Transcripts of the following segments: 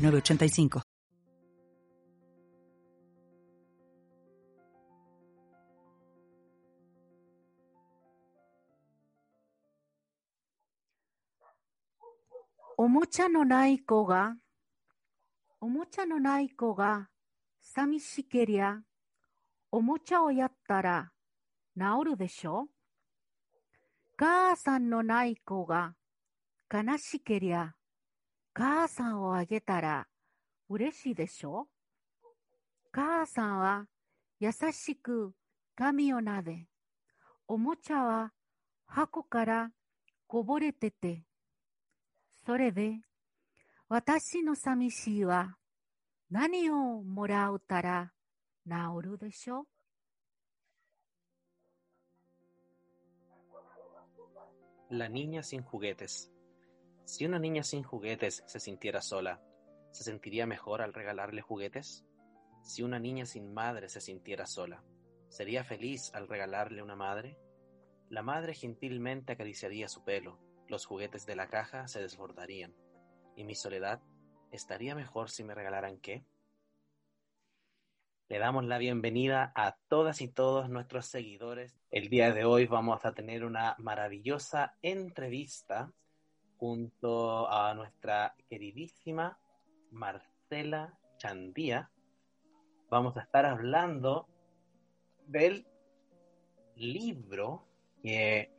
85おもちゃのない子が、おもちゃのない子が寂しけりゃ、おもちゃをやったら治るでしょ母さんのない子が悲しけりゃ、母さんをあげたら嬉しいでしょ？母さんは優しく髪をなで、おもちゃは箱からこぼれてて、それで私の寂しいは何をもらうたら治るでしょ？La niña sin juguetes. Si una niña sin juguetes se sintiera sola, ¿se sentiría mejor al regalarle juguetes? Si una niña sin madre se sintiera sola, ¿sería feliz al regalarle una madre? La madre gentilmente acariciaría su pelo, los juguetes de la caja se desbordarían. ¿Y mi soledad estaría mejor si me regalaran qué? Le damos la bienvenida a todas y todos nuestros seguidores. El día de hoy vamos a tener una maravillosa entrevista junto a nuestra queridísima Marcela Chandía. Vamos a estar hablando del libro que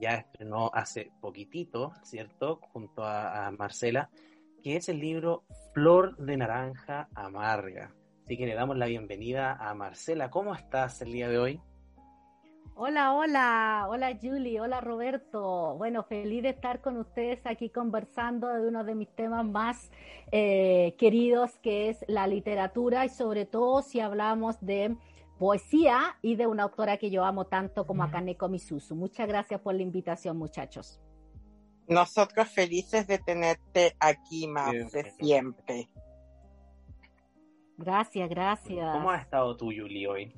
ya estrenó hace poquitito, ¿cierto? Junto a, Marcela, que es el libro Flor de Naranja Amarga. Así que le damos la bienvenida a Marcela. ¿Cómo estás el día de hoy? Hola, hola, hola Julie, hola Roberto. Bueno, feliz de estar con ustedes aquí conversando de uno de mis temas más eh, queridos, que es la literatura y sobre todo si hablamos de poesía y de una autora que yo amo tanto como a Kaneko Misuzu. Muchas gracias por la invitación, muchachos. Nosotros felices de tenerte aquí, Marce, siempre. Gracias, gracias. ¿Cómo ha estado tú, Julie, hoy?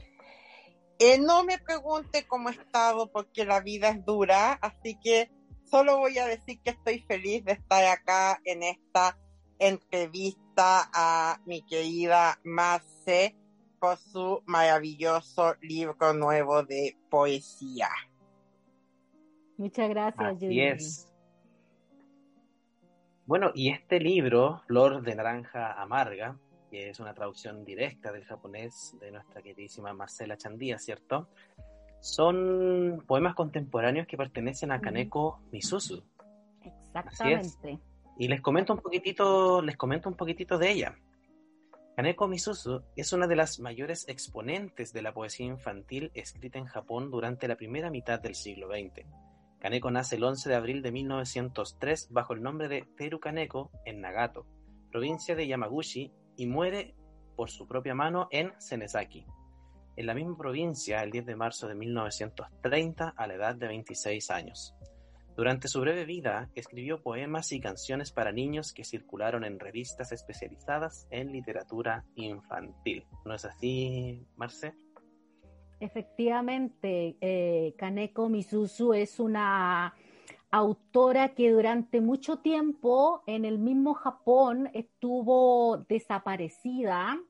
Eh, no me pregunte cómo he estado porque la vida es dura, así que solo voy a decir que estoy feliz de estar acá en esta entrevista a mi querida Marce por su maravilloso libro nuevo de poesía. Muchas gracias, Así es. Bueno, y este libro, Flor de Naranja Amarga, que es una traducción directa del japonés de nuestra queridísima Marcela Chandía, ¿cierto? Son poemas contemporáneos que pertenecen a Kaneko Misuzu. Exactamente. Y les comento un poquitito, les comento un poquitito de ella. Kaneko Misuzu es una de las mayores exponentes de la poesía infantil escrita en Japón durante la primera mitad del siglo XX. Kaneko nace el 11 de abril de 1903 bajo el nombre de Teru Kaneko en Nagato, provincia de Yamaguchi, y muere por su propia mano en Senezaki, en la misma provincia el 10 de marzo de 1930 a la edad de 26 años. Durante su breve vida escribió poemas y canciones para niños que circularon en revistas especializadas en literatura infantil. ¿No es así, Marce? Efectivamente, eh, Kaneko Misuzu es una autora que durante mucho tiempo en el mismo Japón estuvo desaparecida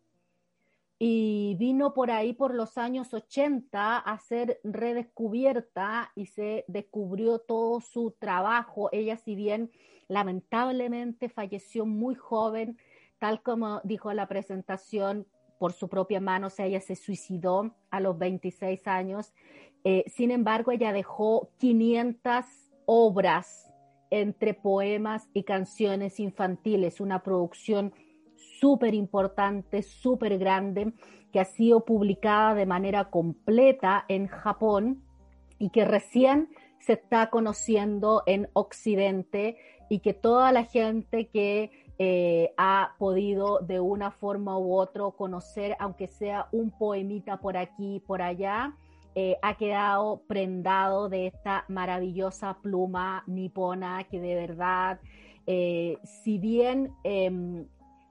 y vino por ahí por los años 80 a ser redescubierta y se descubrió todo su trabajo. Ella, si bien lamentablemente falleció muy joven, tal como dijo la presentación, por su propia mano, o sea, ella se suicidó a los 26 años. Eh, sin embargo, ella dejó 500 obras entre poemas y canciones infantiles, una producción súper importante, súper grande, que ha sido publicada de manera completa en Japón y que recién se está conociendo en Occidente y que toda la gente que eh, ha podido de una forma u otra conocer, aunque sea un poemita por aquí, por allá, eh, ha quedado prendado de esta maravillosa pluma nipona que de verdad, eh, si bien em,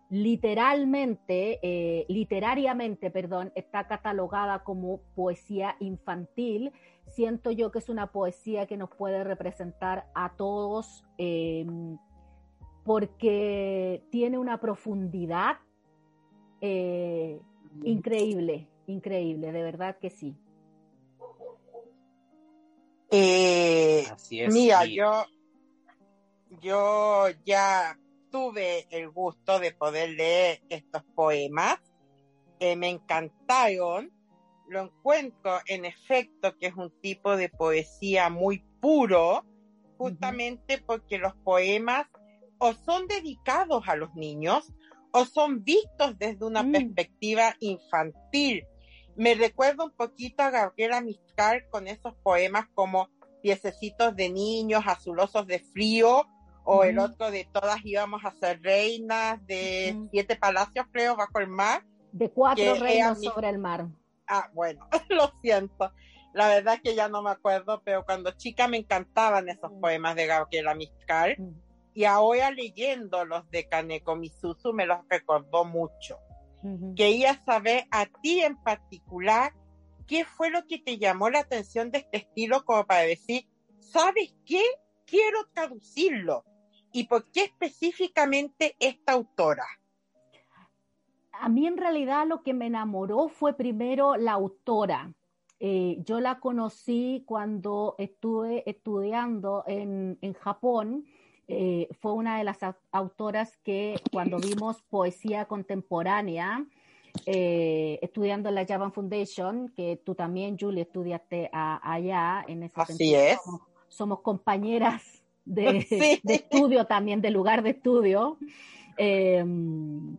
literalmente, literariamente, perdón, está catalogada como poesía infantil, siento yo que es una poesía que nos puede representar a todos em, porque tiene una profundidad eh, increíble, increíble, de verdad que sí. Eh, Así es, mira, yo, yo ya tuve el gusto de poder leer estos poemas, que me encantaron, lo encuentro en efecto que es un tipo de poesía muy puro, justamente porque los poemas o son dedicados a los niños o son vistos desde una mm. perspectiva infantil. Me recuerdo un poquito a Gabriela Mistral con esos poemas como Piececitos de niños, azulosos de frío, o el otro de todas íbamos a ser reinas, de siete palacios, creo, bajo el mar. De cuatro reinos sobre el mar. Ah, bueno, lo siento. La verdad es que ya no me acuerdo, pero cuando chica me encantaban esos poemas de Gabriela Mistral. Y ahora leyendo los de Kaneko Misuzu me los recordó mucho. Quería saber a ti en particular qué fue lo que te llamó la atención de este estilo como para decir, ¿sabes qué? Quiero traducirlo. ¿Y por qué específicamente esta autora? A mí en realidad lo que me enamoró fue primero la autora. Eh, yo la conocí cuando estuve estudiando en, en Japón eh, fue una de las autoras que cuando vimos poesía contemporánea, eh, estudiando en la Japan Foundation, que tú también, Julie, estudiaste allá en ese Así es. Somos, compañeras de, estudio también, de lugar de estudio. Em,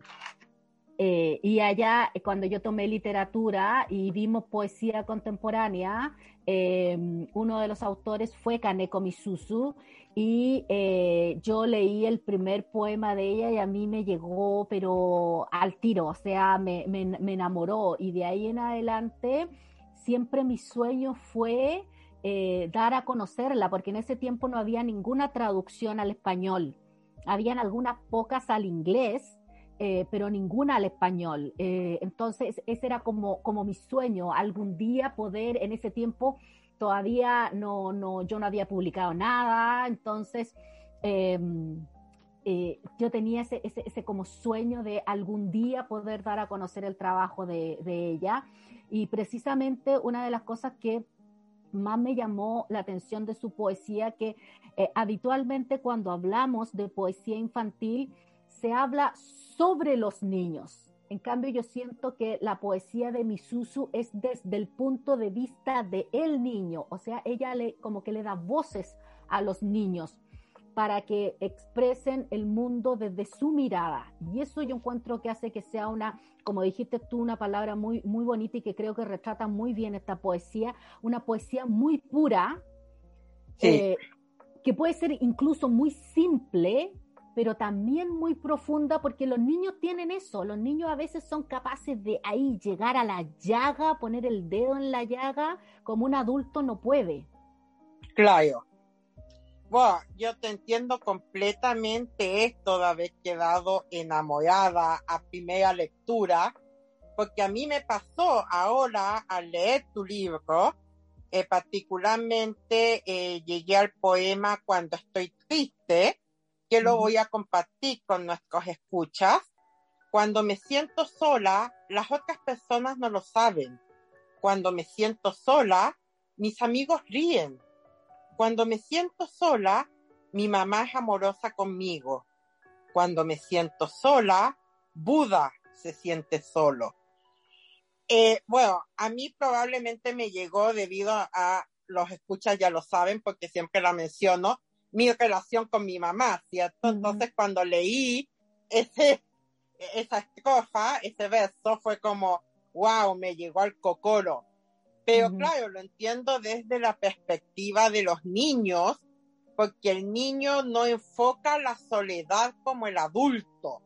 eh, y allá, cuando yo tomé literatura y vimos poesía contemporánea, em, uno de los autores fue Kaneko Misuzu y eh, yo leí el primer poema de ella y a mí me llegó, pero al tiro, o sea, me, enamoró. Y de ahí en adelante, siempre mi sueño fue eh, dar a conocerla, porque en ese tiempo no había ninguna traducción al español. Habían algunas pocas al inglés, eh, pero ninguna al español. entonces, ese era como, como mi sueño, algún día poder en ese tiempo todavía no, no, yo no había publicado nada, entonces em, eh, yo tenía ese, ese, como sueño de algún día poder dar a conocer el trabajo de, ella y precisamente una de las cosas que más me llamó la atención de su poesía, que eh, habitualmente cuando hablamos de poesía infantil se habla sobre los niños, en cambio, yo siento que la poesía de Misuzu es desde el punto de vista de el niño, o sea, ella le como que le da voces a los niños para que expresen el mundo desde su mirada. Y eso yo encuentro que hace que sea una, como dijiste tú, una palabra muy, muy bonita y que creo que retrata muy bien esta poesía, una poesía muy pura, eh, que puede ser incluso muy simple, pero también muy profunda porque los niños tienen eso, los niños a veces son capaces de ahí llegar a la llaga, poner el dedo en la llaga, como un adulto no puede. Claro. Bueno, yo te entiendo completamente esto de haber quedado enamorada a primera lectura, porque a mí me pasó ahora al leer tu libro, eh, particularmente eh, llegué al poema Cuando estoy triste, que lo voy a compartir con nuestros escuchas. Cuando me siento sola, las otras personas no lo saben. Cuando me siento sola, mis amigos ríen. Cuando me siento sola, mi mamá es amorosa conmigo. Cuando me siento sola, Buda se siente solo. Eh, bueno, a mí probablemente me llegó debido a, los escuchas ya lo saben porque siempre la menciono, mi relación con mi mamá, ¿cierto? Entonces cuando leí ese, esa estrofa, ese verso, fue como, wow, me llegó al cocoro. Pero claro, lo entiendo desde la perspectiva de los niños porque el niño no enfoca la soledad como el adulto,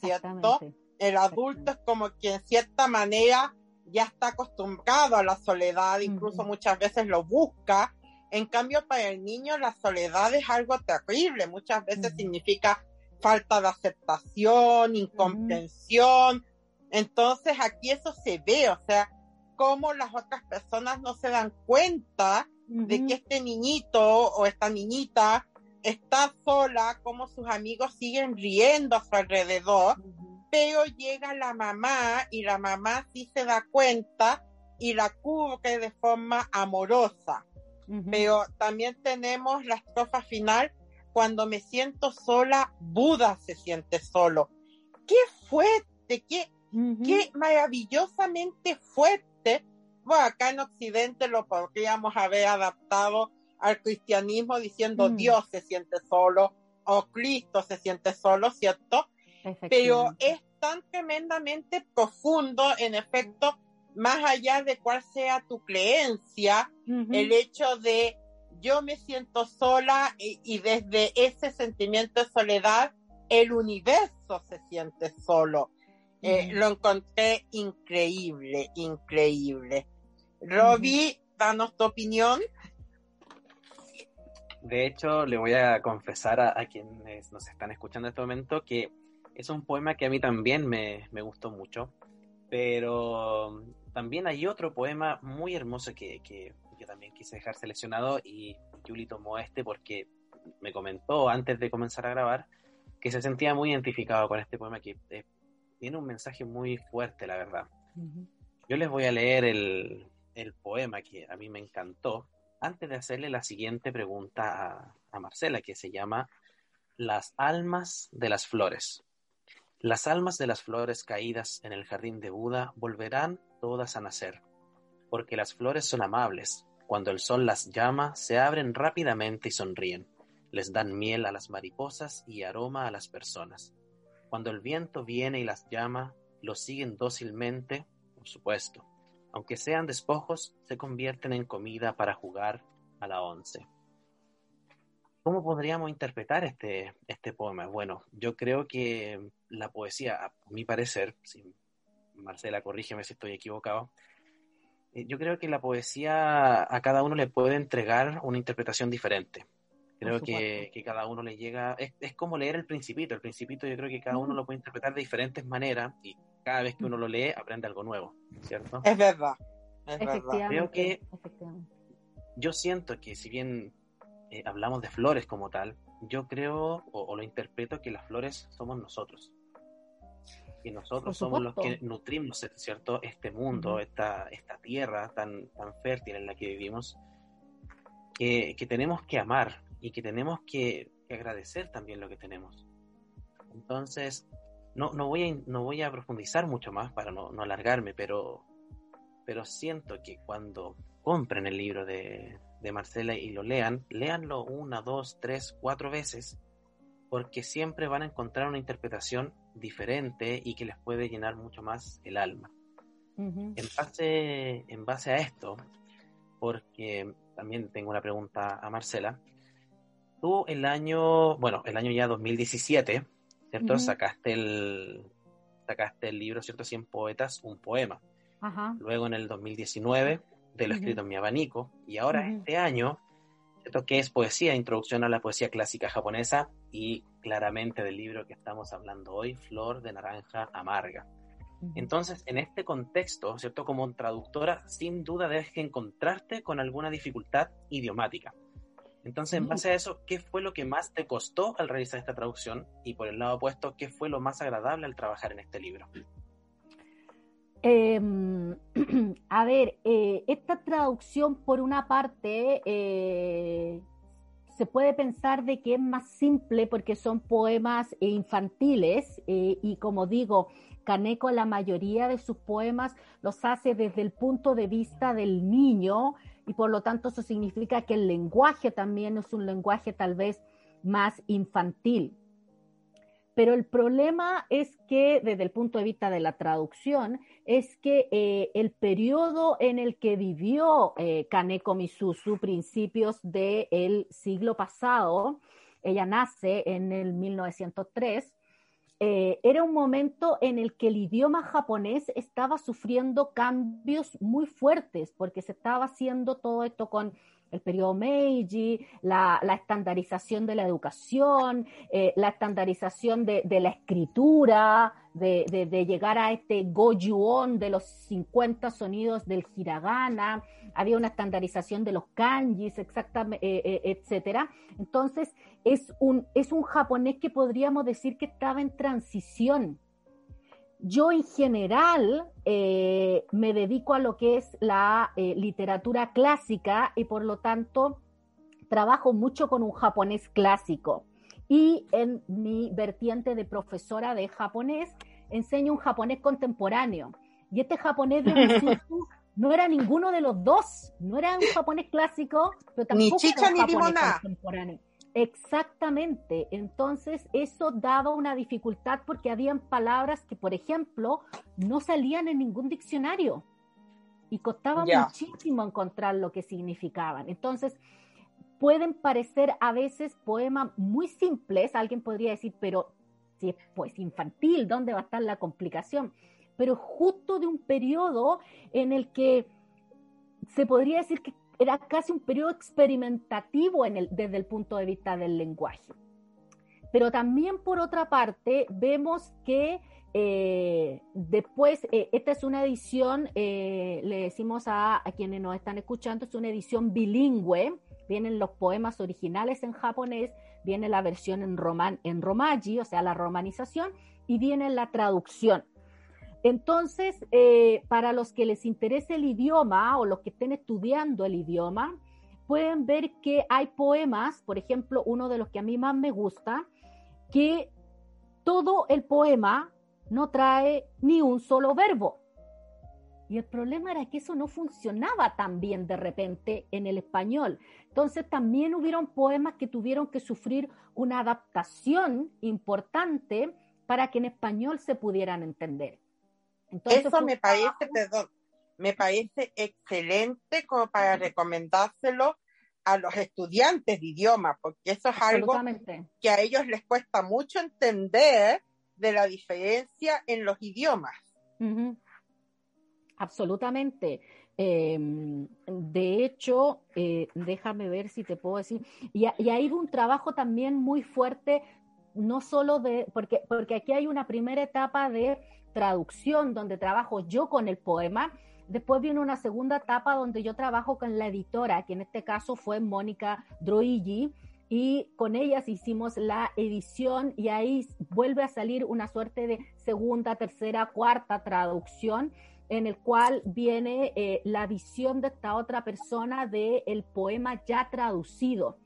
¿cierto? El adulto es como que en cierta manera ya está acostumbrado a la soledad, incluso muchas veces lo busca. En cambio, para el niño la soledad es algo terrible, muchas veces significa falta de aceptación, incomprensión. Entonces aquí eso se ve, o sea, cómo las otras personas no se dan cuenta de que este niñito o esta niñita está sola, cómo sus amigos siguen riendo a su alrededor, pero llega la mamá y la mamá sí se da cuenta y la cubre de forma amorosa. Pero también tenemos la estrofa final, cuando me siento sola, Buda se siente solo. Qué fuerte, qué, qué maravillosamente fuerte. Bueno, acá en Occidente lo podríamos haber adaptado al cristianismo diciendo mm. Dios se siente solo o Cristo se siente solo, ¿cierto? Pero es tan tremendamente profundo, en efecto, más allá de cuál sea tu creencia, el hecho de yo me siento sola y, desde ese sentimiento de soledad, el universo se siente solo. Eh, lo encontré increíble, increíble. Robbie, danos tu opinión. De hecho, le voy a confesar a, quienes nos están escuchando en este momento que es un poema que a mí también me, gustó mucho, pero también hay otro poema muy hermoso que, que yo también quise dejar seleccionado y Julie tomó este porque me comentó antes de comenzar a grabar que se sentía muy identificado con este poema que eh, tiene un mensaje muy fuerte, la verdad. Yo les voy a leer el, el, poema que a mí me encantó antes de hacerle la siguiente pregunta a Marcela, que se llama Las almas de las flores. Las almas de las flores caídas en el jardín de Buda volverán todas a nacer, porque las flores son amables. Cuando el sol las llama, se abren rápidamente y sonríen. Les dan miel a las mariposas y aroma a las personas. Cuando el viento viene y las llama, los siguen dócilmente, por supuesto. Aunque sean despojos, se convierten en comida para jugar a la once. ¿Cómo podríamos interpretar este, este poema? Bueno, yo creo que la poesía, a mi parecer, si Marcela, corrígeme si estoy equivocado, eh, yo creo que la poesía a cada uno le puede entregar una interpretación diferente. Creo que, cada uno le llega, es, como leer el principito, el principito yo creo que cada uno lo puede interpretar de diferentes maneras y cada vez que uno lo lee aprende algo nuevo, ¿cierto? Es verdad. Es verdad. Creo que yo siento que si bien eh, hablamos de flores como tal, yo creo o, lo interpreto que las flores somos nosotros. Y nosotros somos los que nutrimos, ¿cierto? Este mundo, esta, esta tierra tan, tan fértil en la que vivimos, que, tenemos que amar y que tenemos que, agradecer también lo que tenemos. Entonces, no, no, voy, a, no voy a profundizar mucho más para no, no alargarme, pero, pero siento que cuando compren el libro de, de Marcela y lo lean, léanlo una, dos, tres, cuatro veces, porque siempre van a encontrar una interpretación diferente y que les puede llenar mucho más el alma. en, base, en base a esto, porque también tengo una pregunta a Marcela, tú el año, bueno, el año ya 2017, ¿cierto? Sacaste el sacaste el libro, ¿cierto? 100 poetas, un poema. Luego en el 2019 de lo escrito en mi abanico. Y ahora este año, esto que es poesía, introducción a la poesía clásica japonesa y claramente del libro que estamos hablando hoy, Flor de Naranja Amarga. Entonces, en este contexto, ¿cierto? Como traductora, sin duda debes encontrarte con alguna dificultad idiomática. Entonces, en base a eso, ¿qué fue lo que más te costó al realizar esta traducción? Y por el lado opuesto, ¿qué fue lo más agradable al trabajar en este libro? Em, a ver, eh, esta traducción por una parte eh, se puede pensar de que es más simple porque son poemas infantiles eh, y como digo, Caneco la mayoría de sus poemas los hace desde el punto de vista del niño y por lo tanto eso significa que el lenguaje también es un lenguaje tal vez más infantil. Pero el problema es que, desde el punto de vista de la traducción, es que eh, el periodo en el que vivió eh, Kaneko Misuzu, principios del siglo pasado, ella nace en el 1903, eh, era un momento en el que el idioma japonés estaba sufriendo cambios muy fuertes, porque se estaba haciendo todo esto con el periodo Meiji, la, estandarización de la educación, eh, la estandarización de, la escritura, de, llegar a este gojuon de los 50 sonidos del hiragana, había una estandarización de los kanjis, exactamente, eh, eh, etcétera. Entonces, es un, es un japonés que podríamos decir que estaba en transición yo en general eh, me dedico a lo que es la eh, literatura clásica y por lo tanto trabajo mucho con un japonés clásico. Y en mi vertiente de profesora de japonés enseño un japonés contemporáneo. Y este japonés de no era ninguno de los dos, no era un japonés clásico, pero tampoco ni chicha, era un japonés contemporáneo. Exactamente. Entonces, eso daba una dificultad porque habían palabras que, por ejemplo, no salían en ningún diccionario y costaba muchísimo encontrar lo que significaban. Entonces, pueden parecer a veces poemas muy simples, alguien podría decir, pero si es pues infantil, ¿dónde va a estar la complicación? Pero justo de un periodo en el que se podría decir que era casi un periodo experimentativo desde el punto de vista del lenguaje. Pero también por otra parte vemos que eh, después, eh, esta es una edición, eh, le decimos a, quienes nos están escuchando, es una edición bilingüe, vienen los poemas originales en japonés, viene la versión en, roman, en romaji, o sea, la romanización, y viene la traducción. Entonces, eh, para los que les interese el idioma o los que estén estudiando el idioma, pueden ver que hay poemas, por ejemplo, uno de los que a mí más me gusta, que todo el poema no trae ni un solo verbo. Y el problema era que eso no funcionaba tan bien de repente en el español. Entonces también hubieron poemas que tuvieron que sufrir una adaptación importante para que en español se pudieran entender. Eso me parece, perdón, me parece excelente como para recomendárselo a los estudiantes de idioma, porque eso es algo que a ellos les cuesta mucho entender de la diferencia en los idiomas. Absolutamente. Em, de hecho, eh, déjame ver si te puedo decir, y, y hay un trabajo también muy fuerte, no solo de, porque, porque aquí hay una primera etapa de traducción, donde trabajo yo con el poema. Después viene una segunda etapa donde yo trabajo con la editora, que en este caso fue Mónica Droigi, y con ellas hicimos la edición y ahí vuelve a salir una suerte de segunda, tercera, cuarta traducción en el cual viene eh, la visión de esta otra persona del el poema ya traducido.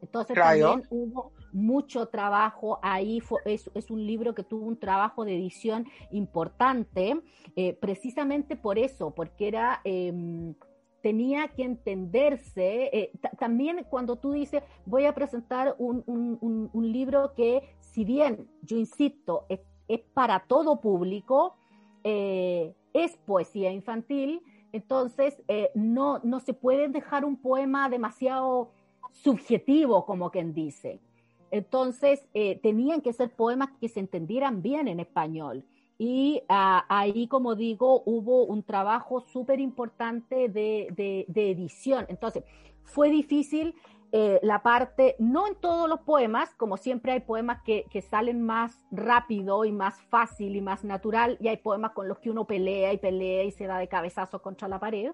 Entonces también hubo mucho trabajo ahí, es, un libro que tuvo un trabajo de edición importante, eh, precisamente por eso, porque era... Em, tenía que entenderse. Eh, también cuando tú dices, voy a presentar un, libro que, si bien, yo insisto, es, para todo público, eh, es poesía infantil, entonces no, no se puede dejar un poema demasiado subjetivo, como quien dice. Entonces, eh, tenían que ser poemas que se entendieran bien en español. Y ah, ahí, como digo, hubo un trabajo súper importante de, edición. Entonces, fue difícil eh, la parte, no en todos los poemas, como siempre hay poemas que, salen más rápido y más fácil y más natural, y hay poemas con los que uno pelea y pelea y se da de cabezazo contra la pared.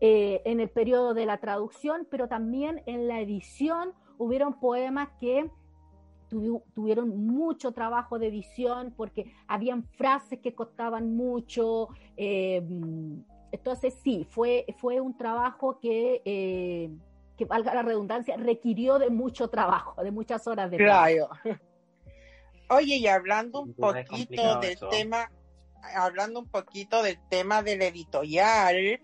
Eh, en el periodo de la traducción, pero también en la edición hubieron poemas que tuvieron mucho trabajo de edición porque habían frases que costaban mucho. Eh, entonces sí, fue, fue un trabajo que, eh, que, valga la redundancia, requirió de mucho trabajo, de muchas horas de trabajo. Oye, y hablando un poquito del tema, hablando un poquito del tema del editorial,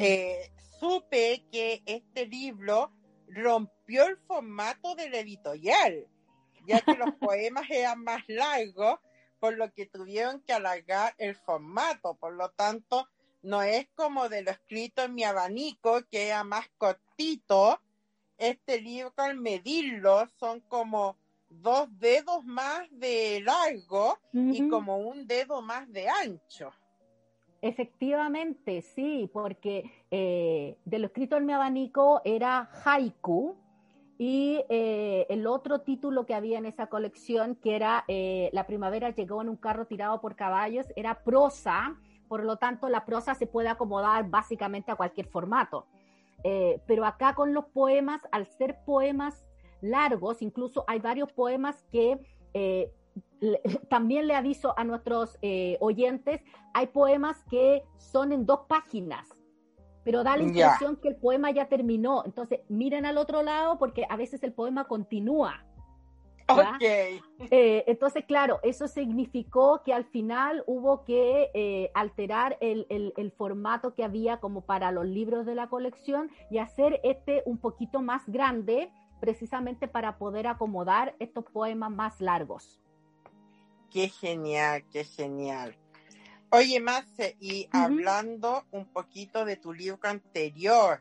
eh, supe que este libro rompió el formato del editorial. ya que los poemas eran más largos, por lo que tuvieron que alargar el formato. Por lo tanto, no es como de lo escrito en mi abanico, que era más cortito. Este libro, al medirlo, son como dos dedos más de largo y como un dedo más de ancho. Efectivamente, sí, porque eh, de lo escrito en mi abanico era haiku y eh, el otro título que había en esa colección, que era eh, La primavera llegó en un carro tirado por caballos, era prosa, por lo tanto la prosa se puede acomodar básicamente a cualquier formato. pero acá con los poemas, al ser poemas largos, incluso hay varios poemas que también le aviso a nuestros eh, oyentes, hay poemas que son en dos páginas, pero da la impresión que el poema ya terminó. Entonces, miren al otro lado porque a veces el poema continúa. Okay. Eh, entonces, claro, eso significó que al final hubo que eh, alterar el, el, formato que había como para los libros de la colección y hacer este un poquito más grande, precisamente para poder acomodar estos poemas más largos. Qué genial, qué genial. Oye, Marce, y hablando un poquito de tu libro anterior,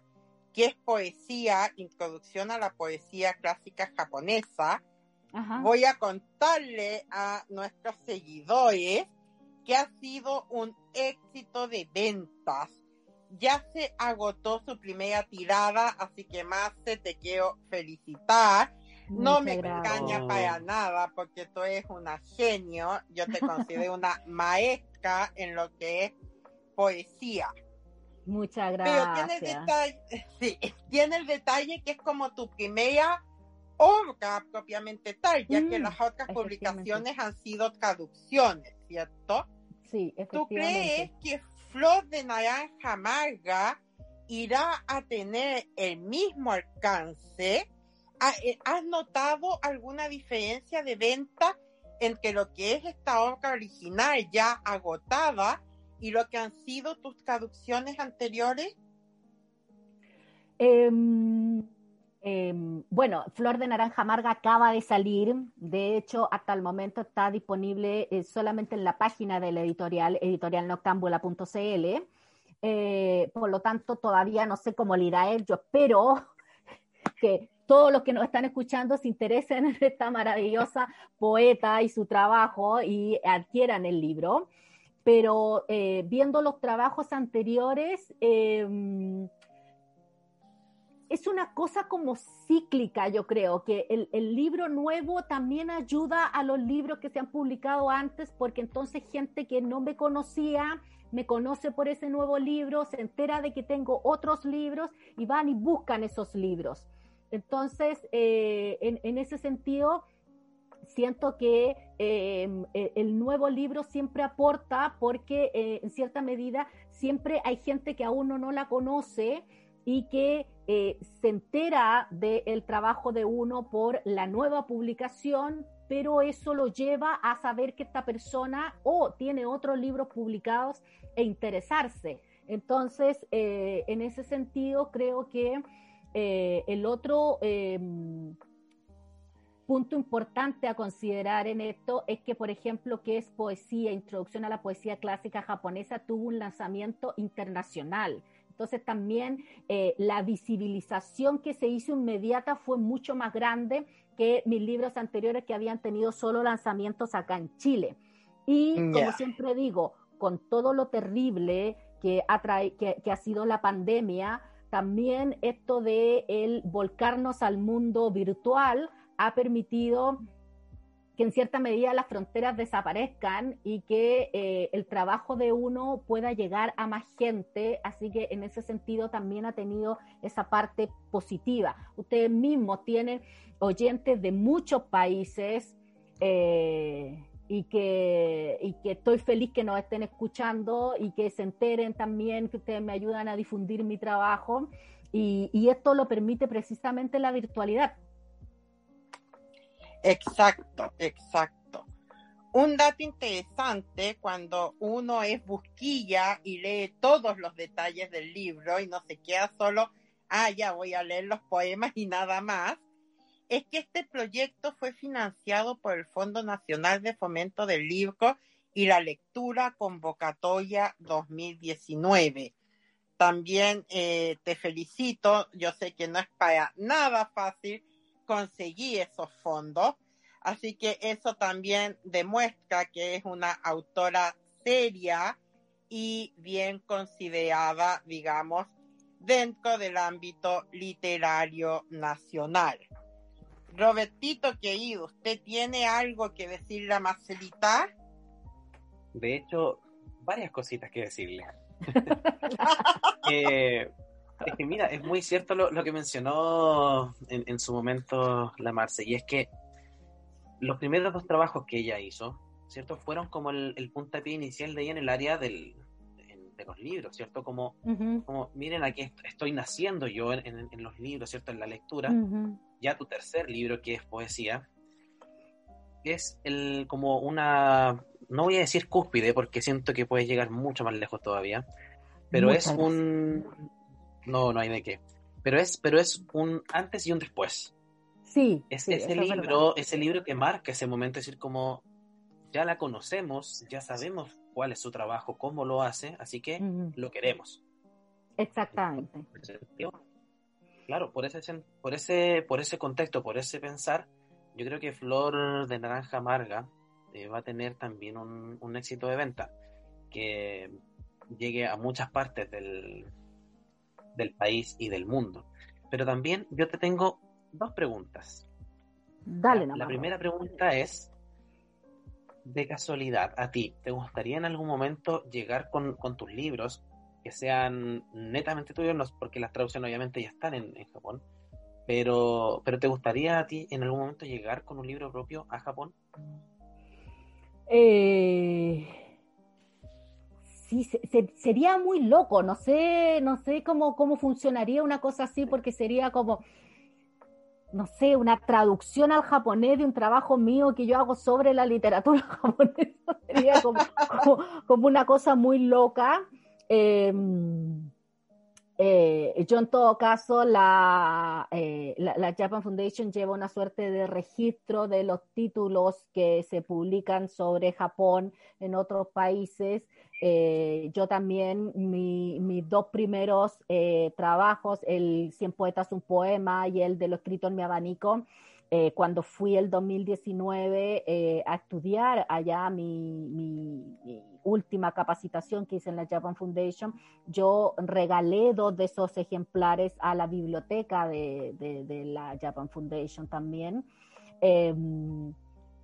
que es poesía, introducción a la poesía clásica japonesa, voy a contarle a nuestros seguidores que ha sido un éxito de ventas. Ya se agotó su primera tirada, así que Marce, te quiero felicitar no me engaña para nada porque tú eres una genio. Yo te considero una maestra en lo que es poesía. Muchas gracias. Pero tiene el detalle, sí, tiene el detalle que es como tu primera obra propiamente tal, ya que mm, las otras publicaciones han sido traducciones, ¿cierto? Sí, efectivamente. ¿Tú crees que Flor de Naranja Amarga irá a tener el mismo alcance ¿Has notado alguna diferencia de venta entre lo que es esta obra original ya agotada y lo que han sido tus traducciones anteriores? Em, em, bueno, Flor de Naranja Amarga acaba de salir. De hecho, hasta el momento está disponible eh, solamente en la página de la editorial, editorialnoctambula.cl. Eh, por lo tanto, todavía no sé cómo le irá él. Yo espero que todos los que nos están escuchando se interesen en esta maravillosa poeta y su trabajo y adquieran el libro. Pero eh, viendo los trabajos anteriores, em, es una cosa como cíclica, yo creo, que el, el, libro nuevo también ayuda a los libros que se han publicado antes, porque entonces gente que no me conocía me conoce por ese nuevo libro, se entera de que tengo otros libros y van y buscan esos libros. Entonces, eh, en, ese sentido, siento que eh, e, el nuevo libro siempre aporta porque eh, en cierta medida siempre hay gente que aún no la conoce y que se entera del trabajo de uno por la nueva publicación, pero eso lo lleva a saber que esta persona o tiene otros libros publicados e interesarse. Entonces, en ese sentido, creo que eh, el otro em, punto importante a considerar en esto es que, por ejemplo, que es poesía, introducción a la poesía clásica japonesa, tuvo un lanzamiento internacional. Entonces también eh, la visibilización que se hizo inmediata fue mucho más grande que mis libros anteriores que habían tenido solo lanzamientos acá en Chile. Y como siempre digo, con todo lo terrible que ha, que ha sido la pandemia, también esto de el volcarnos al mundo virtual ha permitido que en cierta medida las fronteras desaparezcan y que eh, el trabajo de uno pueda llegar a más gente. Así que en ese sentido también ha tenido esa parte positiva. Ustedes mismos tienen oyentes de muchos países. Eh, y que, y que estoy feliz que nos estén escuchando y que se enteren también que ustedes me ayudan a difundir mi trabajo y, y esto lo permite precisamente la virtualidad. Exacto, exacto. Un dato interesante cuando uno es busquilla y lee todos los detalles del libro y no se queda solo, ah, ya voy a leer los poemas y nada más, es que este proyecto fue financiado por el Fondo Nacional de Fomento del Libro y la Lectura Convocatoria 2019. También eh, te felicito, yo sé que no es para nada fácil conseguir esos fondos, así que eso también demuestra que es una autora seria y bien considerada, digamos, dentro del ámbito literario nacional. Robertito querido, ¿usted tiene algo que decirle a Marcelita? De hecho, varias cositas que decirle. Eh, es que mira, es muy cierto lo, que mencionó en, su momento la Marce, y es que los primeros dos trabajos que ella hizo, ¿cierto? Fueron como el, el puntapié inicial de ella en el área del, de los libros, ¿cierto? Como, como miren, aquí estoy naciendo yo en, los libros, ¿cierto? En la lectura. Ya tu tercer libro, que es poesía, es el, como una, no voy a decir cúspide, porque siento que puedes llegar mucho más lejos todavía, pero es un... No, no hay de qué. Pero es, pero es un antes y un después. Sí. Es ese libro, ese libro que marca ese momento, es decir, como ya la conocemos, ya sabemos cuál es su trabajo, cómo lo hace, así que lo queremos. Exactamente. Claro, por ese, por ese, por ese contexto, por ese pensar, yo creo que Flor de Naranja Amarga eh, va a tener también un, éxito de venta que llegue a muchas partes del, del país y del mundo. Pero también yo te tengo dos preguntas. Dale, La, la primera pregunta es, de casualidad, a ti, ¿te gustaría en algún momento llegar con, tus libros que sean netamente tuyos? porque las traducciones obviamente ya están en, Japón, pero, pero ¿te gustaría a ti en algún momento llegar con un libro propio a Japón? Eh, sí, sería muy loco, no sé, no sé cómo, cómo funcionaría una cosa así, porque sería como no sé, una traducción al japonés de un trabajo mío que yo hago sobre la literatura japonesa. Sería como, una cosa muy loca. Em, eh, yo en todo caso, la, eh, la, la, Japan Foundation lleva una suerte de registro de los títulos que se publican sobre Japón en otros países. Eh, yo también, mis dos primeros trabajos, el Cien Poetas, un poema y el de lo escrito en mi abanico, cuando fui el 2019 a estudiar allá mi, última capacitación que hice en la Japan Foundation, yo regalé dos de esos ejemplares a la biblioteca de, de la Japan Foundation también. Em,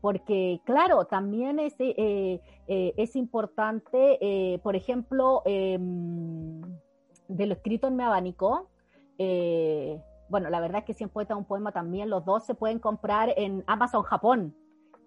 porque claro, también es, eh, eh, es importante, eh, por ejemplo, em, de lo escrito en mi abanico, bueno, la verdad es que si poeta un poema también, los dos se pueden comprar en Amazon Japón.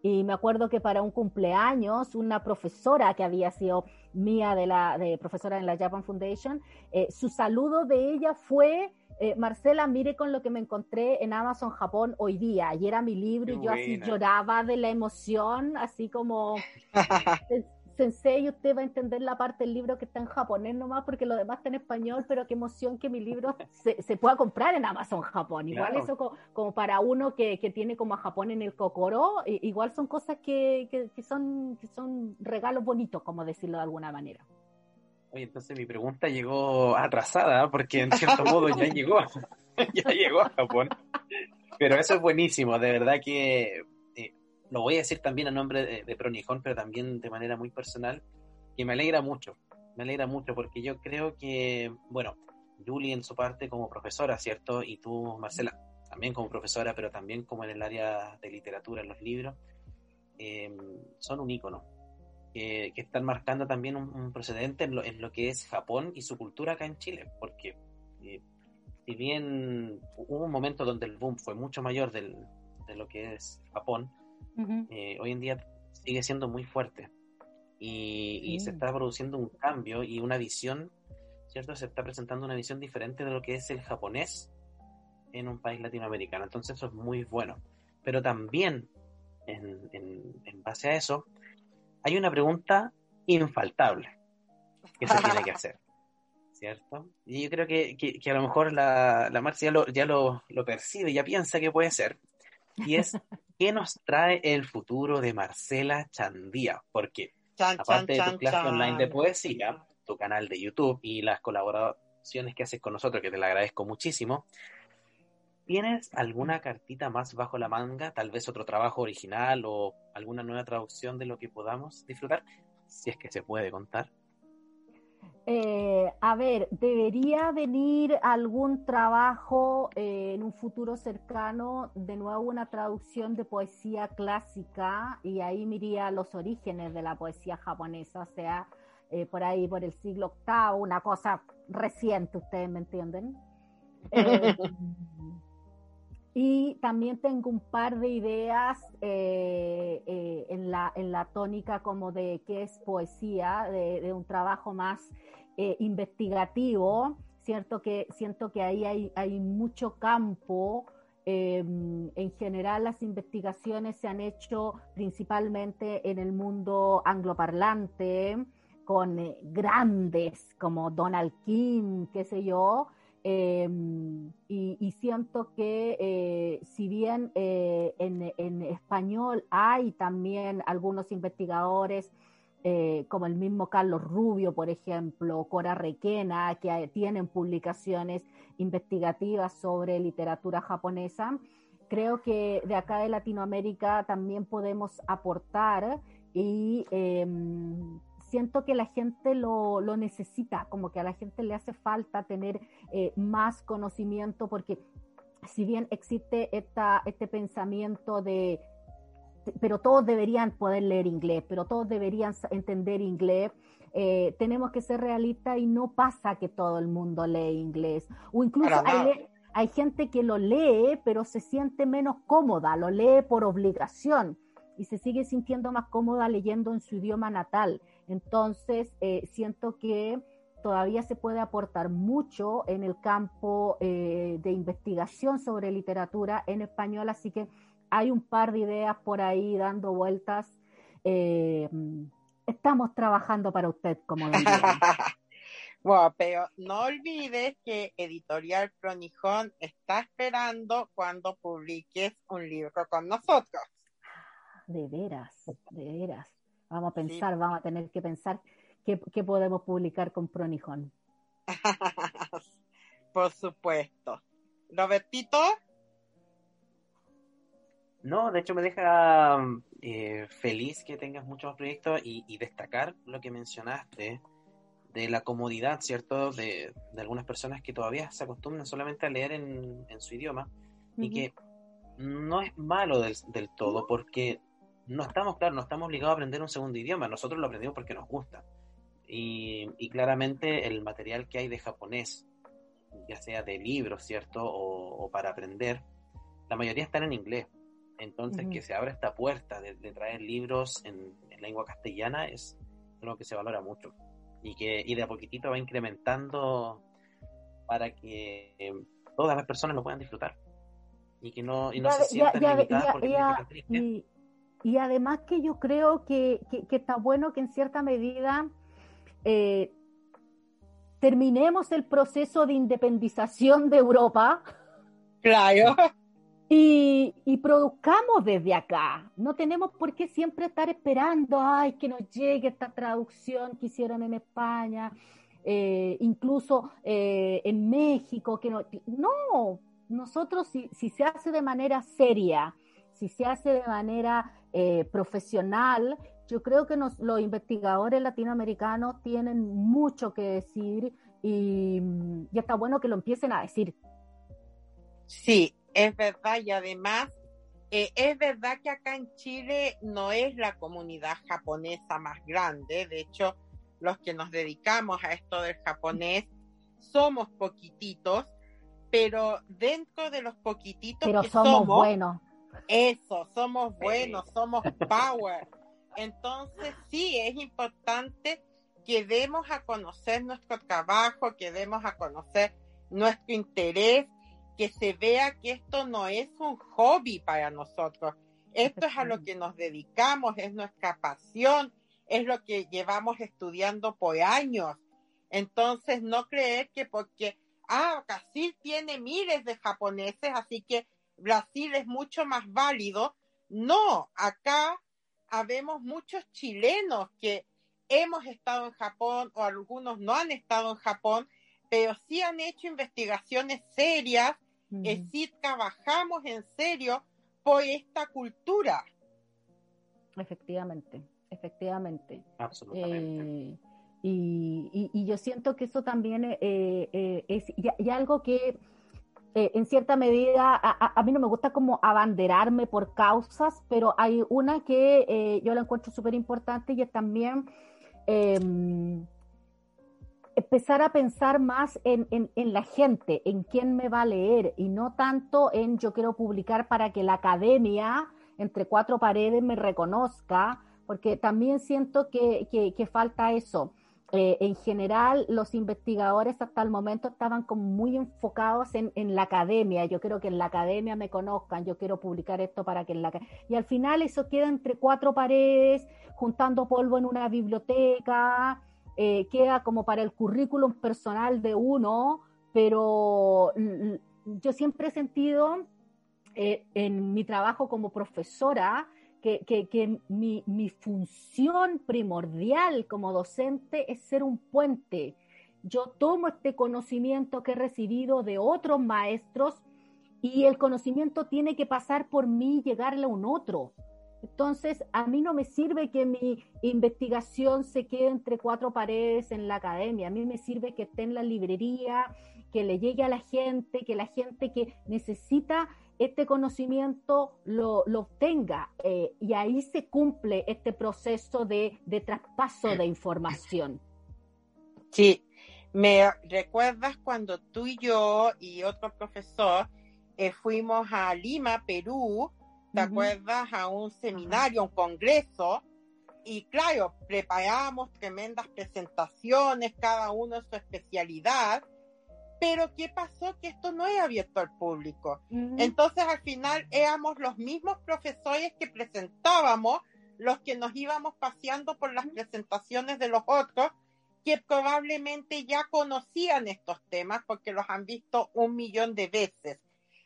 Y me acuerdo que para un cumpleaños, una profesora que había sido mía de la de profesora en la Japan Foundation, su saludo de ella fue eh, Marcela, mire con lo que me encontré en Amazon Japón hoy día. Y era mi libro y yo así lloraba de la emoción, así como, sensei, usted va a entender la parte del libro que está en japonés nomás, porque lo demás está en español, pero qué emoción que mi libro se, pueda comprar en Amazon Japón. Igual eso como, para uno que, tiene como a Japón en el cocoro, igual son cosas que, que, son, que son regalos bonitos, como decirlo de alguna manera. Oye, entonces mi pregunta llegó atrasada, porque en cierto modo ya llegó, ya llegó a Japón. Pero eso es buenísimo, de verdad que eh, lo voy a decir también a nombre de, de Pronijón, pero también de manera muy personal, que me alegra mucho, me alegra mucho, porque yo creo que, bueno, Julie en su parte como profesora, ¿cierto? Y tú, Marcela, también como profesora, pero también como en el área de literatura, en los libros, eh, son un ícono que, están marcando también un, precedente en lo, en lo, que es Japón y su cultura acá en Chile, porque eh, si bien hubo un momento donde el boom fue mucho mayor del, de lo que es Japón, eh, hoy en día sigue siendo muy fuerte y, se está produciendo un cambio y una visión, ¿cierto? Se está presentando una visión diferente de lo que es el japonés en un país latinoamericano. Entonces eso es muy bueno. Pero también, en, en base a eso, hay una pregunta infaltable que se tiene que hacer. ¿Cierto? Y yo creo que, a lo mejor la, la Marcia ya, lo, ya lo, lo, percibe, ya piensa que puede ser. Y es, ¿qué nos trae el futuro de Marcela Chandía? Porque aparte de tu clase online de poesía, tu canal de YouTube y las colaboraciones que haces con nosotros, que te la agradezco muchísimo, ¿tienes alguna cartita más bajo la manga? Tal vez otro trabajo original o alguna nueva traducción de lo que podamos disfrutar, si es que se puede contar. Eh, a ver, debería venir algún trabajo eh, en un futuro cercano, de nuevo una traducción de poesía clásica, y ahí miría los orígenes de la poesía japonesa, o sea, eh, por ahí por el siglo VIII, una cosa reciente, ustedes me entienden. Y también tengo un par de ideas eh, en, la, en la tónica como de qué es poesía, de, un trabajo más eh, investigativo, ¿cierto? Que siento que ahí hay, hay mucho campo. Em, en general las investigaciones se han hecho principalmente en el mundo angloparlante, con eh, grandes como Donald King, qué sé yo, em, y, siento que eh, si bien en, en, español hay también algunos investigadores eh, como el mismo Carlos Rubio, por ejemplo, Cora Requena, que tienen publicaciones investigativas sobre literatura japonesa. Creo que de acá de Latinoamérica también podemos aportar y em, siento que la gente lo, necesita, como que a la gente le hace falta tener eh, más conocimiento porque si bien existe esta, este pensamiento de pero todos deberían poder leer inglés, pero todos deberían entender inglés. Eh, tenemos que ser realistas y no pasa que todo el mundo lee inglés. O incluso hay, hay, gente que lo lee, pero se siente menos cómoda, lo lee por obligación y se sigue sintiendo más cómoda leyendo en su idioma natal. Entonces, eh, siento que todavía se puede aportar mucho en el campo eh, de investigación sobre literatura en español, así que hay un par de ideas por ahí dando vueltas. Eh, estamos trabajando para usted, como lo bueno, pero no olvides que Editorial Pronijón está esperando cuando publiques un libro con nosotros. De veras, de veras. Vamos a pensar, vamos a tener que pensar qué, qué podemos publicar con Pronijón. Por supuesto. Robertito. No, de hecho me deja eh, feliz que tengas muchos proyectos y, destacar lo que mencionaste de la comodidad, ¿cierto? De, algunas personas que todavía se acostumbran solamente a leer en, su idioma y que no es malo del, todo porque no estamos, claro, no estamos obligados a aprender un segundo idioma, nosotros lo aprendimos porque nos gusta. Y, claramente el material que hay de japonés, ya sea de libros, ¿cierto? O, o para aprender, la mayoría están en inglés. Entonces, que se abra esta puerta de, traer libros en, lengua castellana es algo que se valora mucho y que y de a poquitito va incrementando para que eh, todas las personas lo puedan disfrutar y que no, y no se sientan limitadas porque y, y, además que yo creo que, que, está bueno que en cierta medida eh, terminemos el proceso de independización de Europa. Claro. Y, produzcamos desde acá. No tenemos por qué siempre estar esperando, ay, que nos llegue esta traducción que hicieron en España, eh, incluso eh, en México, que no, no nosotros si, si, se hace de manera seria, si se hace de manera eh, profesional, yo creo que los investigadores latinoamericanos tienen mucho que decir y, y está bueno que lo empiecen a decir. Sí, es verdad y además eh, es verdad que acá en Chile no es la comunidad japonesa más grande, de hecho los que nos dedicamos a esto del japonés somos poquititos, pero dentro de los poquititos que somos, buenos. Eso, somos buenos, somos power. Entonces sí, es importante que demos a conocer nuestro trabajo, que demos a conocer nuestro interés que se vea que esto no es un hobby para nosotros. Esto es a lo que nos dedicamos, es nuestra pasión, es lo que llevamos estudiando por años. Entonces, no creer que porque, ah, Casil tiene miles de japoneses, así que Brasil es mucho más válido. No, acá habemos muchos chilenos que hemos estado en Japón o algunos no han estado en Japón, pero sí han hecho investigaciones serias, uh sí trabajamos en serio por esta cultura. Efectivamente, efectivamente. Absolutamente. Eh, y, y, yo siento que eso también eh, eh, es y, algo que en cierta medida a, a, mí no me gusta como abanderarme por causas, pero hay una que yo la encuentro súper importante y es también em, empezar a pensar más en, en, en, la gente, en quién me va a leer y no tanto en yo quiero publicar para que la academia entre cuatro paredes me reconozca, porque también siento que, que, falta eso. Eh, en general, los investigadores hasta el momento estaban como muy enfocados en, la academia. Yo quiero que en la academia me conozcan, yo quiero publicar esto para que en la... Y al final eso queda entre cuatro paredes, juntando polvo en una biblioteca, eh, queda como para el currículum personal de uno, pero yo siempre he sentido eh, en mi trabajo como profesora que, que, mi, mi, función primordial como docente es ser un puente. Yo tomo este conocimiento que he recibido de otros maestros y el conocimiento tiene que pasar por mí y llegarle a un otro. Entonces, a mí no me sirve que mi investigación se quede entre cuatro paredes en la academia, a mí me sirve que esté en la librería, que le llegue a la gente, que la gente que necesita este conocimiento lo, lo obtenga. Eh, y ahí se cumple este proceso de, de traspaso de información. Sí, me recuerdas cuando tú y yo y otro profesor eh, fuimos a Lima, Perú, ¿te acuerdas? A un seminario, un congreso. Y claro, preparamos tremendas presentaciones, cada uno en su especialidad. Pero ¿qué pasó? Que esto no es abierto al público. Entonces al final éramos los mismos profesores que presentábamos, los que nos íbamos paseando por las presentaciones de los otros, que probablemente ya conocían estos temas porque los han visto un millón de veces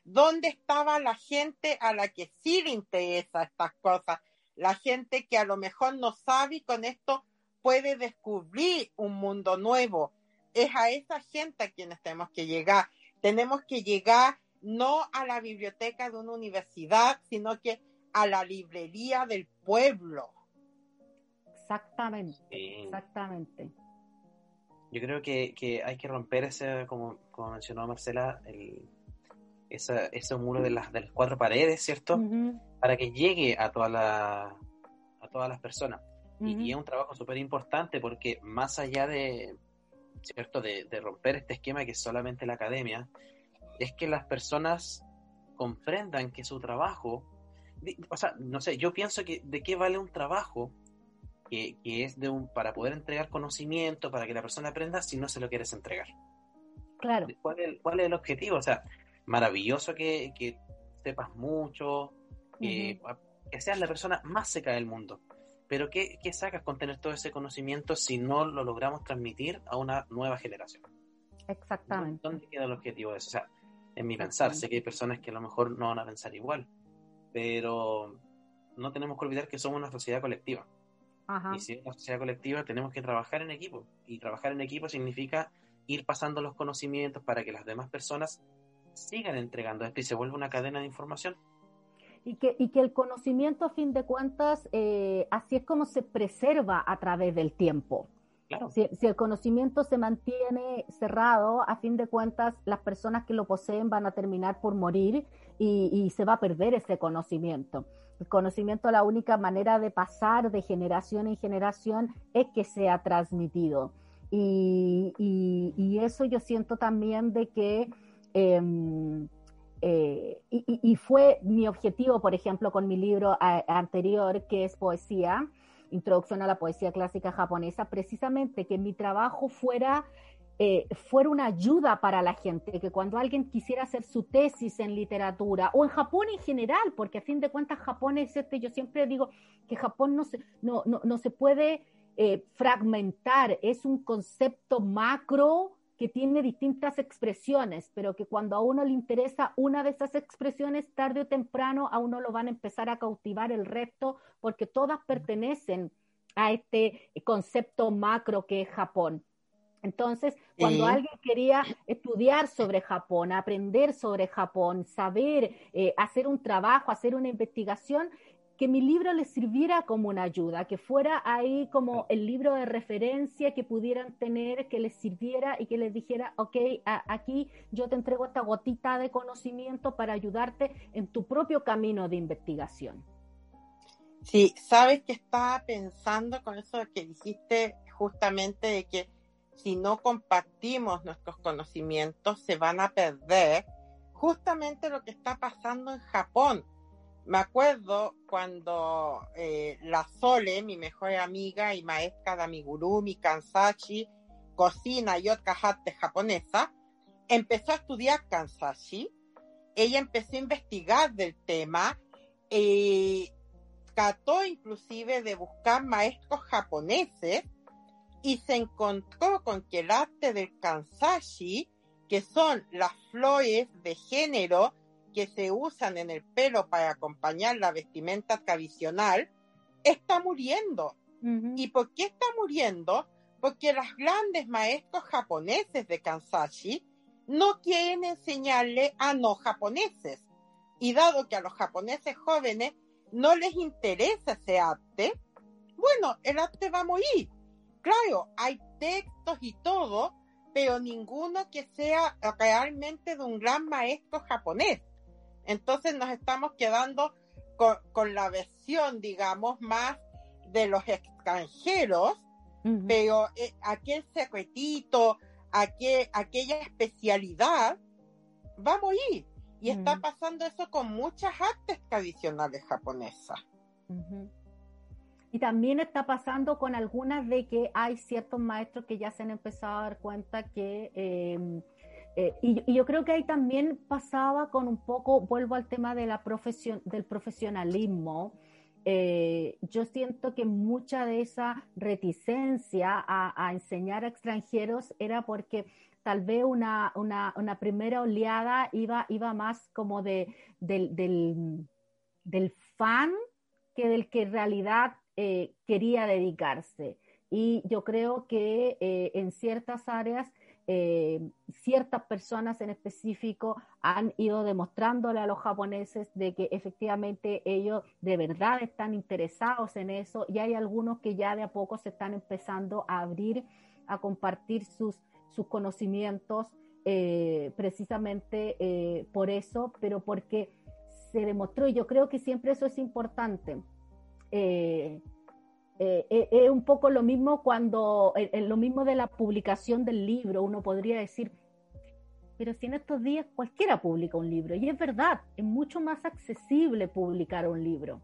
¿Dónde estaba la gente a la que sí le interesa estas cosas? La gente que a lo mejor no sabe y con esto puede descubrir un mundo nuevo. Es a esa gente a quienes tenemos que llegar. Tenemos que llegar no a la biblioteca de una universidad, sino que a la librería del pueblo. Exactamente, exactamente. Yo creo que, que, hay que romper ese, como, como mencionó Marcela, el, esa, ese muro de las, de las cuatro paredes, ¿cierto? Para que llegue a, toda la, a todas las personas. y, es un trabajo súper importante porque más allá de, ¿cierto? De, de, romper este esquema que es solamente la academia, es que las personas comprendan que su trabajo, o sea, no sé, yo pienso que de qué vale un trabajo que, que es de un, para poder entregar conocimiento, para que la persona aprenda, si no se lo quieres entregar. Claro. ¿Cuál es, cuál es el objetivo? O sea, maravilloso que, que sepas mucho, que, seas la persona más seca del mundo. Pero ¿qué, ¿qué, sacas con tener todo ese conocimiento si no lo logramos transmitir a una nueva generación? Exactamente. ¿Dónde queda el objetivo de eso? O sea, en mi pensar, sé que hay personas que a lo mejor no van a pensar igual, pero no tenemos que olvidar que somos una sociedad colectiva. Y si es una sociedad colectiva, tenemos que trabajar en equipo. Y trabajar en equipo significa ir pasando los conocimientos para que las demás personas sigan entregando esto y se vuelve una cadena de información. Y que, y que el conocimiento, a fin de cuentas, eh, así es como se preserva a través del tiempo. Claro. Si, si, el conocimiento se mantiene cerrado, a fin de cuentas, las personas que lo poseen van a terminar por morir y, y se va a perder ese conocimiento. El conocimiento, la única manera de pasar de generación en generación es que sea transmitido. Y, y, y eso yo siento también de que Em, eh, y, fue mi objetivo, por ejemplo, con mi libro anterior, que es Poesía, Introducción a la Poesía Clásica Japonesa, precisamente que mi trabajo fuera, eh, fuera una ayuda para la gente, que cuando alguien quisiera hacer su tesis en literatura o en Japón en general, porque a fin de cuentas Japón es este, yo siempre digo que Japón no se, no, no, no se puede eh, fragmentar, es un concepto macro que tiene distintas expresiones, pero que cuando a uno le interesa una de esas expresiones, tarde o temprano a uno lo van a empezar a cautivar el resto, porque todas pertenecen a este concepto macro que es Japón. Entonces, cuando alguien quería estudiar sobre Japón, aprender sobre Japón, saber, eh, hacer un trabajo, hacer una investigación, que mi libro les sirviera como una ayuda, que fuera ahí como el libro de referencia que pudieran tener, que les sirviera y que les dijera, ok, aquí yo te entrego esta gotita de conocimiento para ayudarte en tu propio camino de investigación. Sí, sabes que estaba pensando con eso que dijiste justamente de que si no compartimos nuestros conocimientos se van a perder justamente lo que está pasando en Japón me acuerdo cuando eh, la Sole, mi mejor amiga y maestra de amigurumi, kansashi, cocina y otras artes japonesa, empezó a estudiar kansashi. Ella empezó a investigar del tema y trató inclusive de buscar maestros japoneses y se encontró con que el arte del kansashi, que son las flores de género que se usan en el pelo para acompañar la vestimenta tradicional está muriendo. ¿Y por qué está muriendo? Porque los grandes maestros japoneses de Kansashi no quieren enseñarle a no japoneses. Y dado que a los japoneses jóvenes no les interesa ese arte, bueno, el arte va a morir. Claro, hay textos y todo, pero ninguno que sea realmente de un gran maestro japonés. Entonces nos estamos quedando con, la versión, digamos, más de los extranjeros, pero eh, aquel secretito, aquel, aquella especialidad va a morir. Y está pasando eso con muchas artes tradicionales japonesas. Y también está pasando con algunas de que hay ciertos maestros que ya se han empezado a dar cuenta que em, eh, y, yo creo que ahí también pasaba con un poco, vuelvo al tema de la profesión, del profesionalismo. Eh, yo siento que mucha de esa reticencia a, enseñar a extranjeros era porque tal vez una, una, una primera oleada iba, iba más como de, del, del, fan que del que en realidad eh, quería dedicarse. Y yo creo que en ciertas áreas eh, ciertas personas en específico han ido demostrándole a los japoneses de que efectivamente ellos de verdad están interesados en eso y hay algunos que ya de a poco se están empezando a abrir, a compartir sus, sus conocimientos eh, precisamente eh, por eso, pero porque se demostró y yo creo que siempre eso es importante. Eh, es un poco lo mismo cuando, eh, lo mismo de la publicación del libro, uno podría decir, pero si en estos días cualquiera publica un libro, y es verdad, es mucho más accesible publicar un libro.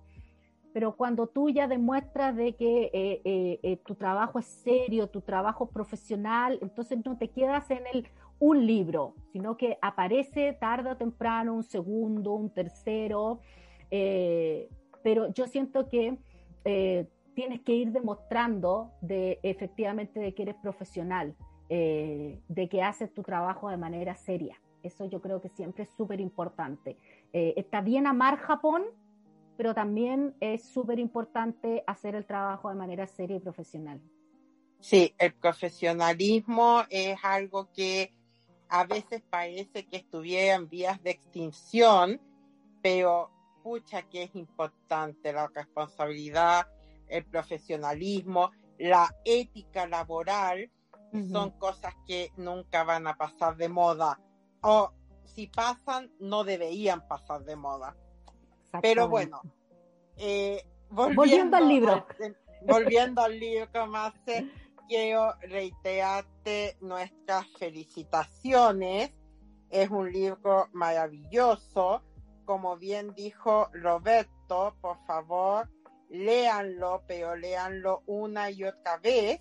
Pero cuando tú ya demuestras de que tu trabajo es serio, tu trabajo profesional, entonces no te quedas en el un libro, sino que aparece tarde o temprano un segundo, un tercero. pero yo siento que tienes que ir demostrando de efectivamente de que eres profesional, eh, de que haces tu trabajo de manera seria. Eso yo creo que siempre es súper importante. Eh, está bien amar Japón, pero también es súper importante hacer el trabajo de manera seria y profesional. Sí, el profesionalismo es algo que a veces parece que estuviera en vías de extinción, pero pucha que es importante la responsabilidad el profesionalismo, la ética laboral, son cosas que nunca van a pasar de moda. O si pasan, no deberían pasar de moda. Pero bueno, eh, volviendo, al libro. volviendo al libro, hace, quiero reiterarte nuestras felicitaciones. Es un libro maravilloso. Como bien dijo Roberto, por favor, léanlo, pero léanlo una y otra vez,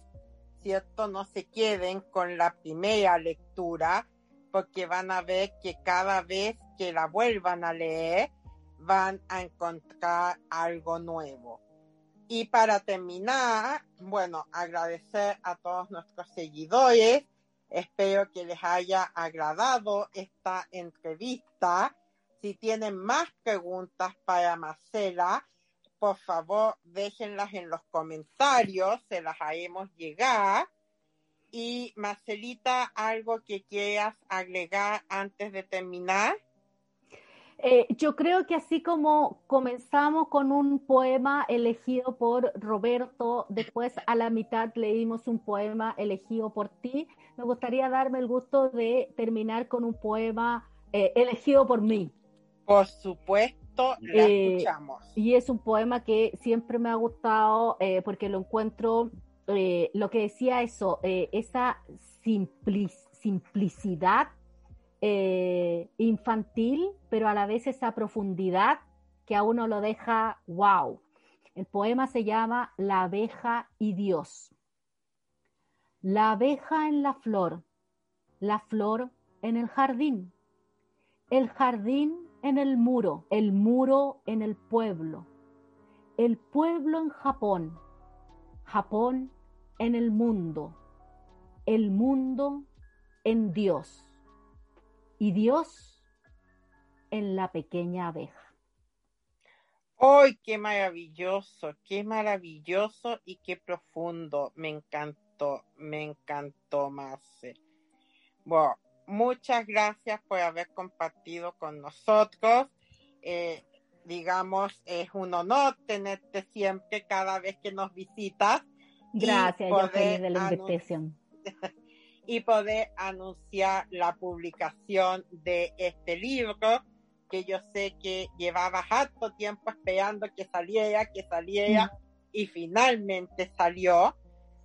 ¿cierto? No se queden con la primera lectura, porque van a ver que cada vez que la vuelvan a leer, van a encontrar algo nuevo. Y para terminar, bueno, agradecer a todos nuestros seguidores, Espero que les haya agradado esta entrevista. Si tienen más preguntas para Marcela, por favor déjenlas en los comentarios, se las haremos llegar. Y Marcelita, ¿algo que quieras agregar antes de terminar? Eh, yo creo que así como comenzamos con un poema elegido por Roberto, después a la mitad leímos un poema elegido por ti, me gustaría darme el gusto de terminar con un poema eh, elegido por mí. Por supuesto, la eh. Y es un poema que siempre me ha gustado porque lo encuentro, lo que decía eso, esa simplicidad eh, infantil, pero a la vez esa profundidad que a uno lo deja wow. El poema se llama La abeja y Dios. La abeja en la flor, la flor en el jardín, el jardín en el muro, el muro en el pueblo, el pueblo en Japón, Japón en el mundo, el mundo en Dios y Dios en la pequeña abeja. ¡Ay, qué maravilloso! ¡Qué maravilloso y qué profundo! Me encantó, me encantó, Marce. Bueno, muchas gracias por haber compartido con nosotros. Eh, digamos, es un honor tenerte siempre cada vez que nos visitas. Gracias, yo feliz de la invitación. y poder anunciar la publicación de este libro que yo sé que llevaba harto tiempo esperando que saliera, que saliera mm. y finalmente salió.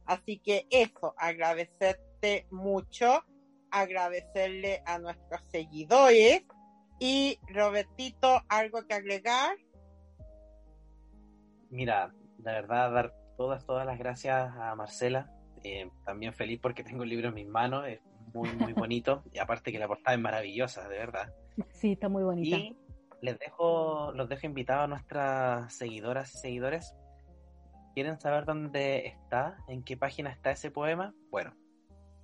Así que eso, agradecerte mucho, agradecerle a nuestros seguidores y Robertito, ¿algo que agregar? Mira, la verdad, dar todas, todas las gracias a Marcela eh, también feliz porque tengo el libro en mis manos, es muy, muy bonito. y aparte que la portada es maravillosa, de verdad. Sí, está muy bonita. Y les dejo, los dejo invitados a nuestras seguidoras y seguidores. ¿Quieren saber dónde está? ¿En qué página está ese poema? Bueno,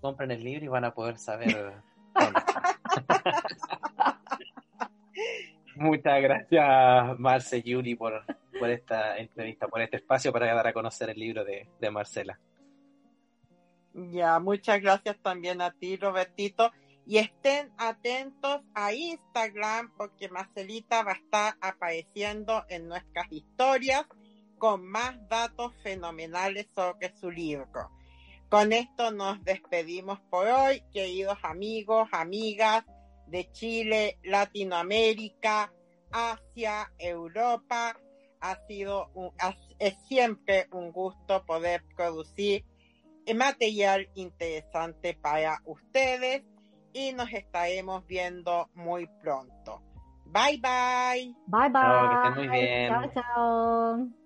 compren el libro y van a poder saber Muchas gracias, Marce Yuri, por, por esta entrevista, por este espacio para dar a conocer el libro de, de Marcela. Ya, muchas gracias también a ti, Robertito. Y estén atentos a Instagram porque Marcelita va a estar apareciendo en nuestras historias con más datos fenomenales sobre su libro. Con esto nos despedimos por hoy, queridos amigos, amigas de Chile, Latinoamérica, Asia, Europa. Ha sido es siempre un gusto poder producir material interesante para ustedes y nos estaremos viendo muy pronto. Bye bye. Bye bye. muy bien. Chao, chao.